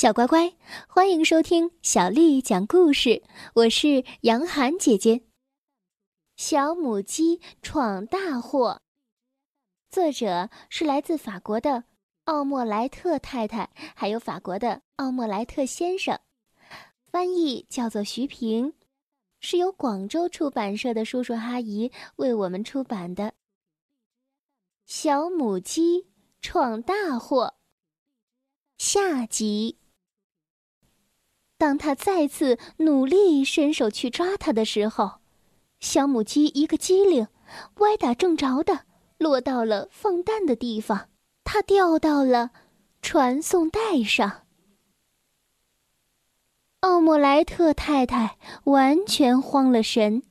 小乖乖，欢迎收听小丽讲故事。我是杨涵姐姐。小母鸡闯大祸，作者是来自法国的奥莫莱特太太，还有法国的奥莫莱特先生，翻译叫做徐平，是由广州出版社的叔叔阿姨为我们出版的。小母鸡闯大祸，下集。当他再次努力伸手去抓它的时候，小母鸡一个机灵，歪打正着的落到了放蛋的地方，它掉到了传送带上。奥莫莱特太太完全慌了神，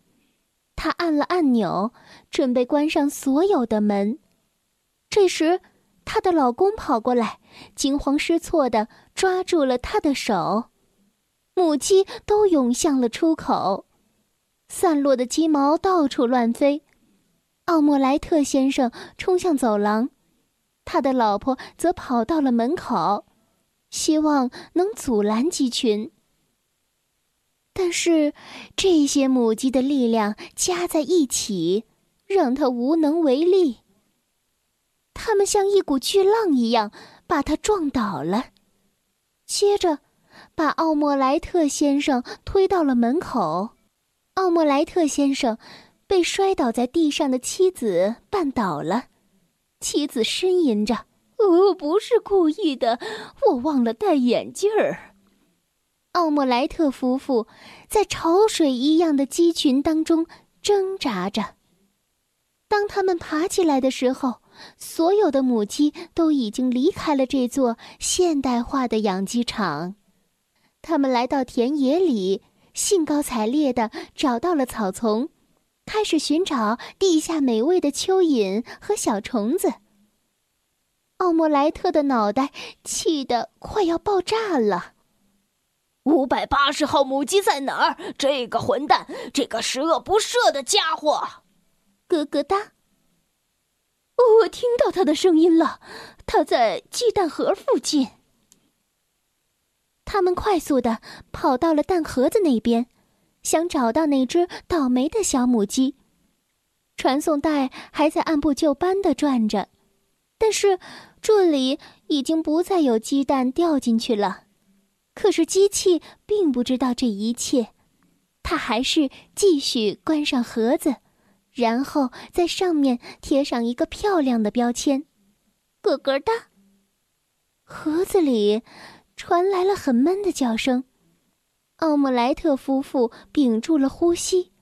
她按了按钮，准备关上所有的门。这时，她的老公跑过来，惊慌失措的抓住了她的手。母鸡都涌向了出口，散落的鸡毛到处乱飞。奥莫莱特先生冲向走廊，他的老婆则跑到了门口，希望能阻拦鸡群。但是这些母鸡的力量加在一起，让他无能为力。它们像一股巨浪一样把他撞倒了，接着。把奥莫莱特先生推到了门口，奥莫莱特先生被摔倒在地上的妻子绊倒了，妻子呻吟着：“我不是故意的，我忘了戴眼镜儿。”奥莫莱特夫妇在潮水一样的鸡群当中挣扎着。当他们爬起来的时候，所有的母鸡都已经离开了这座现代化的养鸡场。他们来到田野里，兴高采烈地找到了草丛，开始寻找地下美味的蚯蚓和小虫子。奥莫莱特的脑袋气得快要爆炸了。五百八十号母鸡在哪儿？这个混蛋，这个十恶不赦的家伙！咯咯哒！我听到他的声音了，他在鸡蛋盒附近。他们快速的跑到了蛋盒子那边，想找到那只倒霉的小母鸡。传送带还在按部就班的转着，但是这里已经不再有鸡蛋掉进去了。可是机器并不知道这一切，它还是继续关上盒子，然后在上面贴上一个漂亮的标签，咯咯哒。盒子里。传来了很闷的叫声，奥姆莱特夫妇屏住了呼吸，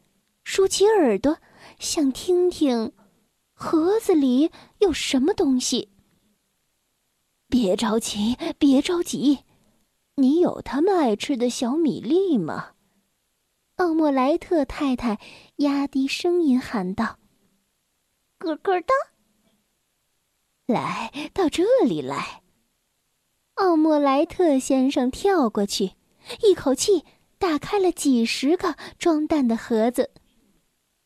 竖起耳朵，想听听盒子里有什么东西。别着急，别着急，你有他们爱吃的小米粒吗？奥莫莱特太太压低声音喊道：“咯咯哒，来到这里来。”奥莫莱特先生跳过去，一口气打开了几十个装蛋的盒子，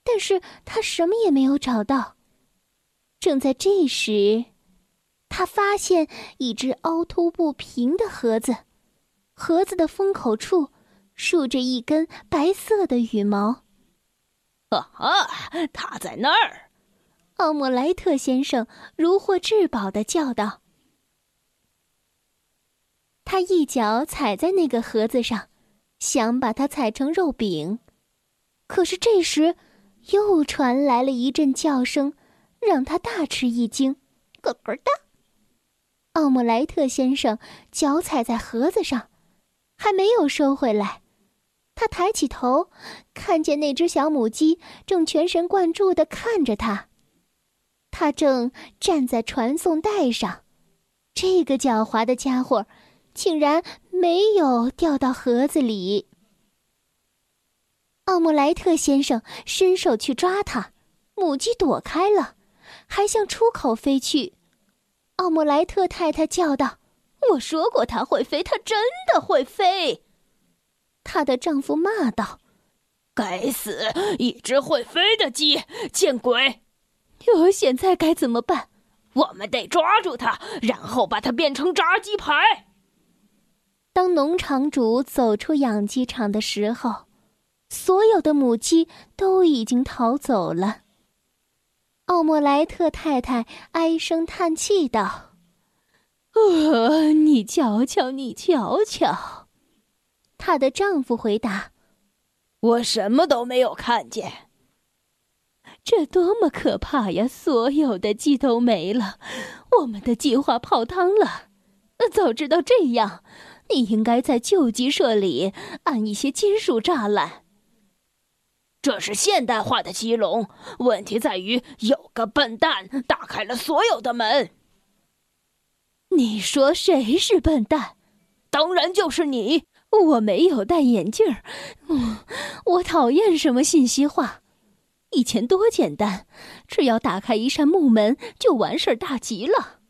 但是他什么也没有找到。正在这时，他发现一只凹凸不平的盒子，盒子的封口处竖着一根白色的羽毛。啊哈，它在那儿！奥莫莱特先生如获至宝的叫道。他一脚踩在那个盒子上，想把它踩成肉饼，可是这时，又传来了一阵叫声，让他大吃一惊。咯咯哒！奥姆莱特先生脚踩在盒子上，还没有收回来。他抬起头，看见那只小母鸡正全神贯注地看着他。他正站在传送带上，这个狡猾的家伙。竟然没有掉到盒子里。奥姆莱特先生伸手去抓它，母鸡躲开了，还向出口飞去。奥姆莱特太太叫道：“我说过它会飞，它真的会飞！”她的丈夫骂道：“该死，一只会飞的鸡，见鬼！我现在该怎么办？我们得抓住它，然后把它变成炸鸡排。”当农场主走出养鸡场的时候，所有的母鸡都已经逃走了。奥莫莱特太太唉声叹气道：“呃，你瞧瞧，你瞧瞧。”她的丈夫回答：“我什么都没有看见。”这多么可怕呀！所有的鸡都没了，我们的计划泡汤了。早知道这样，你应该在救鸡舍里安一些金属栅栏。这是现代化的鸡笼，问题在于有个笨蛋打开了所有的门。你说谁是笨蛋？当然就是你。我没有戴眼镜儿。嗯，我讨厌什么信息化。以前多简单，只要打开一扇木门就完事儿大吉了。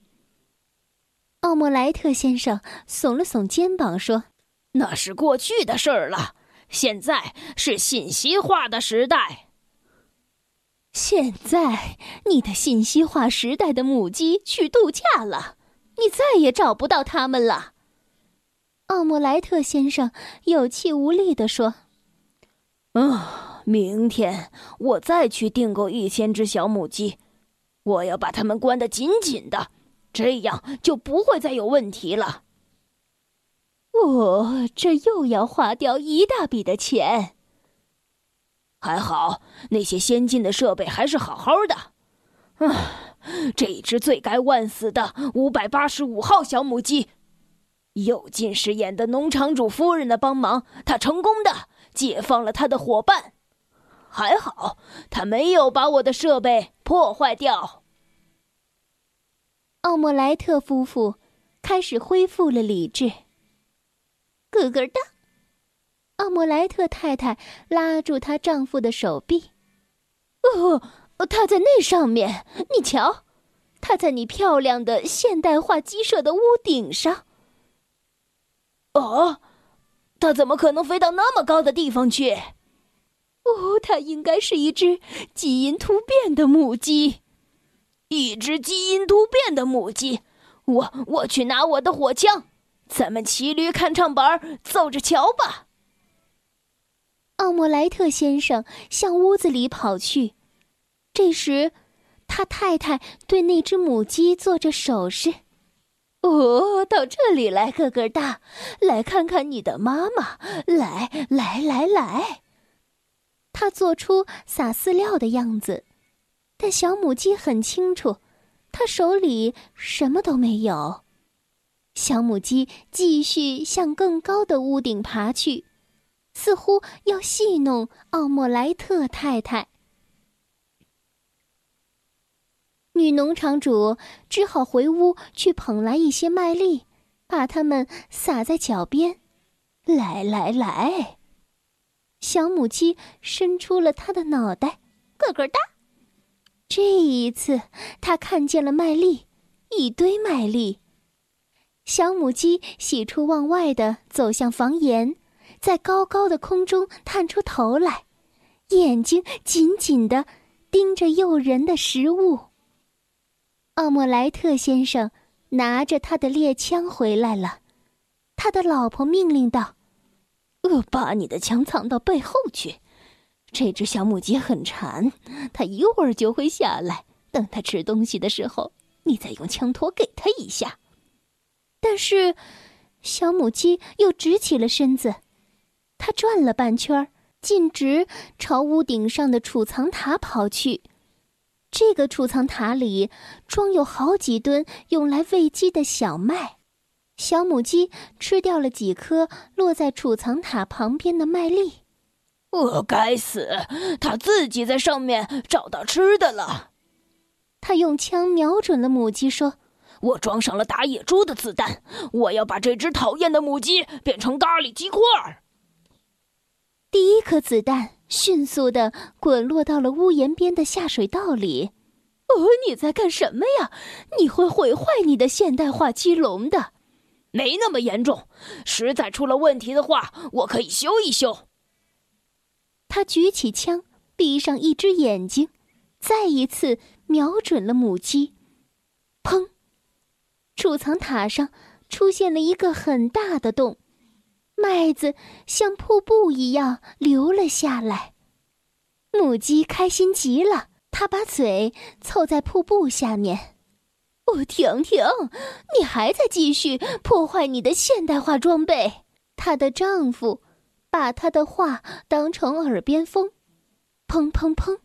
奥莫莱特先生耸了耸肩膀说：“那是过去的事儿了，现在是信息化的时代。现在你的信息化时代的母鸡去度假了，你再也找不到它们了。”奥莫莱特先生有气无力地说：“啊。”明天我再去订购一千只小母鸡，我要把它们关得紧紧的，这样就不会再有问题了。我这又要花掉一大笔的钱。还好那些先进的设备还是好好的。啊，这只罪该万死的五百八十五号小母鸡，有近视眼的农场主夫人的帮忙，他成功的解放了他的伙伴。还好，他没有把我的设备破坏掉。奥莫莱特夫妇开始恢复了理智。咯咯哒，奥莫莱特太太拉住她丈夫的手臂。哦，他在那上面，你瞧，他在你漂亮的现代化鸡舍的屋顶上。哦，他怎么可能飞到那么高的地方去？哦，它应该是一只基因突变的母鸡，一只基因突变的母鸡。我我去拿我的火枪，咱们骑驴看唱板，走着瞧吧。奥莫莱特先生向屋子里跑去，这时，他太太对那只母鸡做着手势。哦，到这里来，个个大，来看看你的妈妈。来来来来。他做出撒饲料的样子，但小母鸡很清楚，它手里什么都没有。小母鸡继续向更高的屋顶爬去，似乎要戏弄奥莫莱特太太。女农场主只好回屋去捧来一些麦粒，把它们撒在脚边。来来来。小母鸡伸出了它的脑袋，咯咯哒。这一次，他看见了麦粒，一堆麦粒。小母鸡喜出望外的走向房檐，在高高的空中探出头来，眼睛紧紧的盯着诱人的食物。奥莫莱特先生拿着他的猎枪回来了，他的老婆命令道。呃，把你的枪藏到背后去。这只小母鸡很馋，它一会儿就会下来。等它吃东西的时候，你再用枪托给它一下。但是，小母鸡又直起了身子，它转了半圈，径直朝屋顶上的储藏塔跑去。这个储藏塔里装有好几吨用来喂鸡的小麦。小母鸡吃掉了几颗落在储藏塔旁边的麦粒。呃，该死，它自己在上面找到吃的了。他用枪瞄准了母鸡，说：“我装上了打野猪的子弹，我要把这只讨厌的母鸡变成咖喱鸡块。”第一颗子弹迅速的滚落到了屋檐边的下水道里。哦，你在干什么呀？你会毁坏你的现代化鸡笼的。没那么严重，实在出了问题的话，我可以修一修。他举起枪，闭上一只眼睛，再一次瞄准了母鸡。砰！储藏塔上出现了一个很大的洞，麦子像瀑布一样流了下来。母鸡开心极了，它把嘴凑在瀑布下面。哦，婷婷，你还在继续破坏你的现代化装备。她的丈夫把他的话当成耳边风。砰砰砰！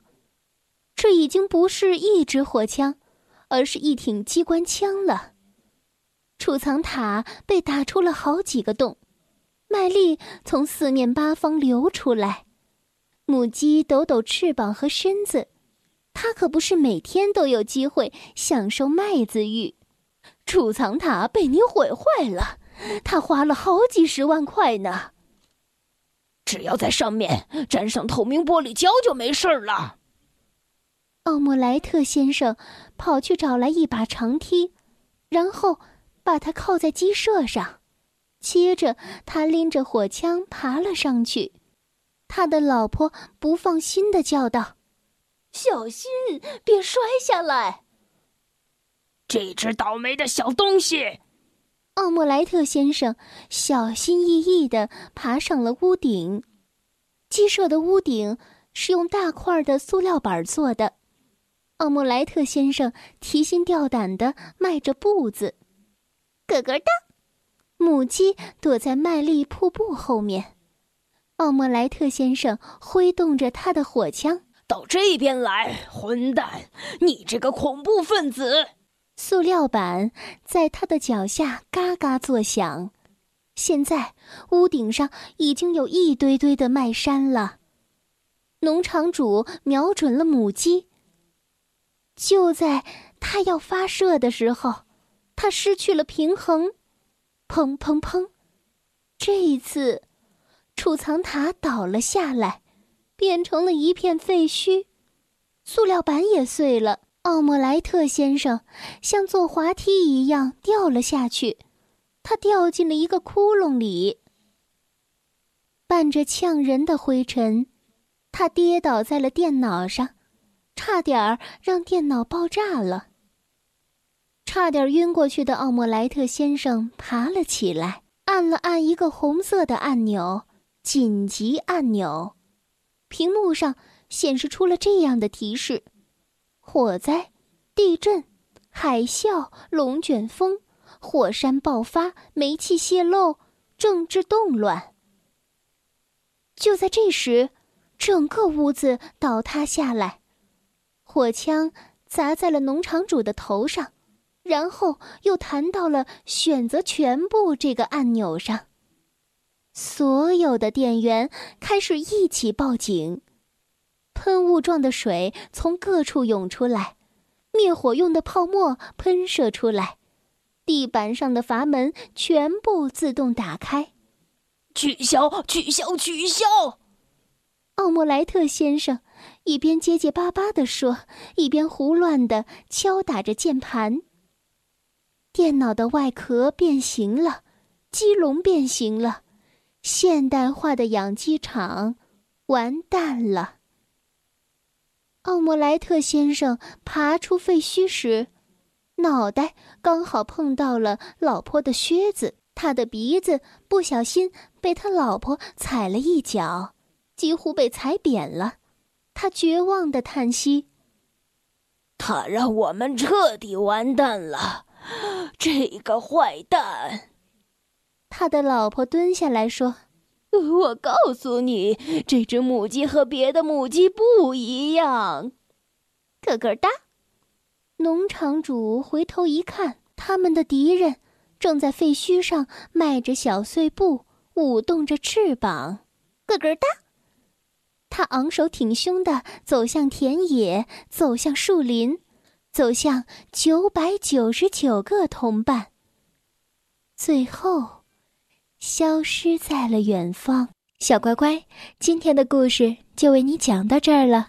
这已经不是一支火枪，而是一挺机关枪了。储藏塔被打出了好几个洞，麦粒从四面八方流出来。母鸡抖抖翅膀和身子。它可不是每天都有机会享受麦子浴，储藏塔被你毁坏了，他花了好几十万块呢。只要在上面粘上透明玻璃胶就没事了。奥莫莱特先生跑去找来一把长梯，然后把它靠在鸡舍上，接着他拎着火枪爬了上去。他的老婆不放心的叫道。小心，别摔下来！这只倒霉的小东西！奥莫莱特先生小心翼翼地爬上了屋顶。鸡舍的屋顶是用大块的塑料板做的。奥莫莱特先生提心吊胆地迈着步子，咯咯哒！母鸡躲在麦粒瀑布后面。奥莫莱特先生挥动着他的火枪。到这边来，混蛋！你这个恐怖分子！塑料板在他的脚下嘎嘎作响。现在屋顶上已经有一堆堆的麦山了。农场主瞄准了母鸡。就在他要发射的时候，他失去了平衡，砰砰砰！这一次，储藏塔倒了下来。变成了一片废墟，塑料板也碎了。奥莫莱特先生像坐滑梯一样掉了下去，他掉进了一个窟窿里，伴着呛人的灰尘，他跌倒在了电脑上，差点儿让电脑爆炸了。差点晕过去的奥莫莱特先生爬了起来，按了按一个红色的按钮——紧急按钮。屏幕上显示出了这样的提示：火灾、地震、海啸、龙卷风、火山爆发、煤气泄漏、政治动乱。就在这时，整个屋子倒塌下来，火枪砸在了农场主的头上，然后又弹到了选择全部这个按钮上。所有的电源开始一起报警，喷雾状的水从各处涌出来，灭火用的泡沫喷射出来，地板上的阀门全部自动打开。取消！取消！取消！奥莫莱特先生一边结结巴巴地说，一边胡乱地敲打着键盘。电脑的外壳变形了，鸡笼变形了。现代化的养鸡场完蛋了。奥莫莱特先生爬出废墟时，脑袋刚好碰到了老婆的靴子，他的鼻子不小心被他老婆踩了一脚，几乎被踩扁了。他绝望的叹息：“他让我们彻底完蛋了，这个坏蛋。”他的老婆蹲下来说：“ 我告诉你，这只母鸡和别的母鸡不一样。”咯咯哒！农场主回头一看，他们的敌人正在废墟上迈着小碎步，舞动着翅膀。咯咯哒！他昂首挺胸地走向田野，走向树林，走向九百九十九个同伴。最后。消失在了远方，小乖乖，今天的故事就为你讲到这儿了。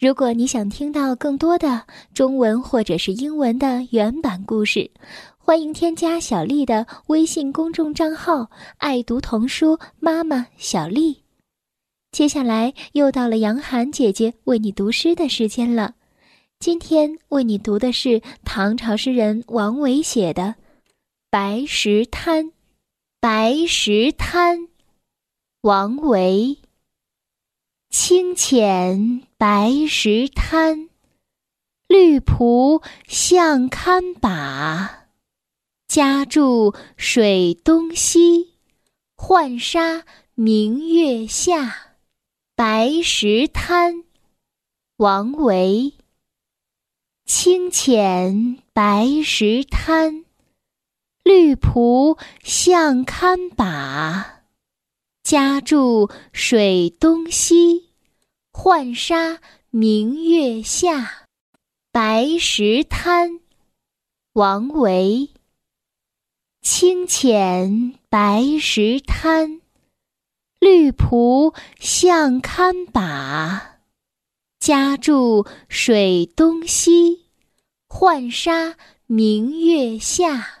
如果你想听到更多的中文或者是英文的原版故事，欢迎添加小丽的微信公众账号“爱读童书妈妈小丽”。接下来又到了杨涵姐姐为你读诗的时间了。今天为你读的是唐朝诗人王维写的《白石滩》。白石滩，王维。清浅白石滩，绿蒲向堪把。家住水东西，浣纱明月下。白石滩，王维。清浅白石滩，绿蒲向堪把。家住水东西，浣纱明月下。白石滩，王维。清浅白石滩，绿蒲向堪把。家住水东西，浣纱明月下。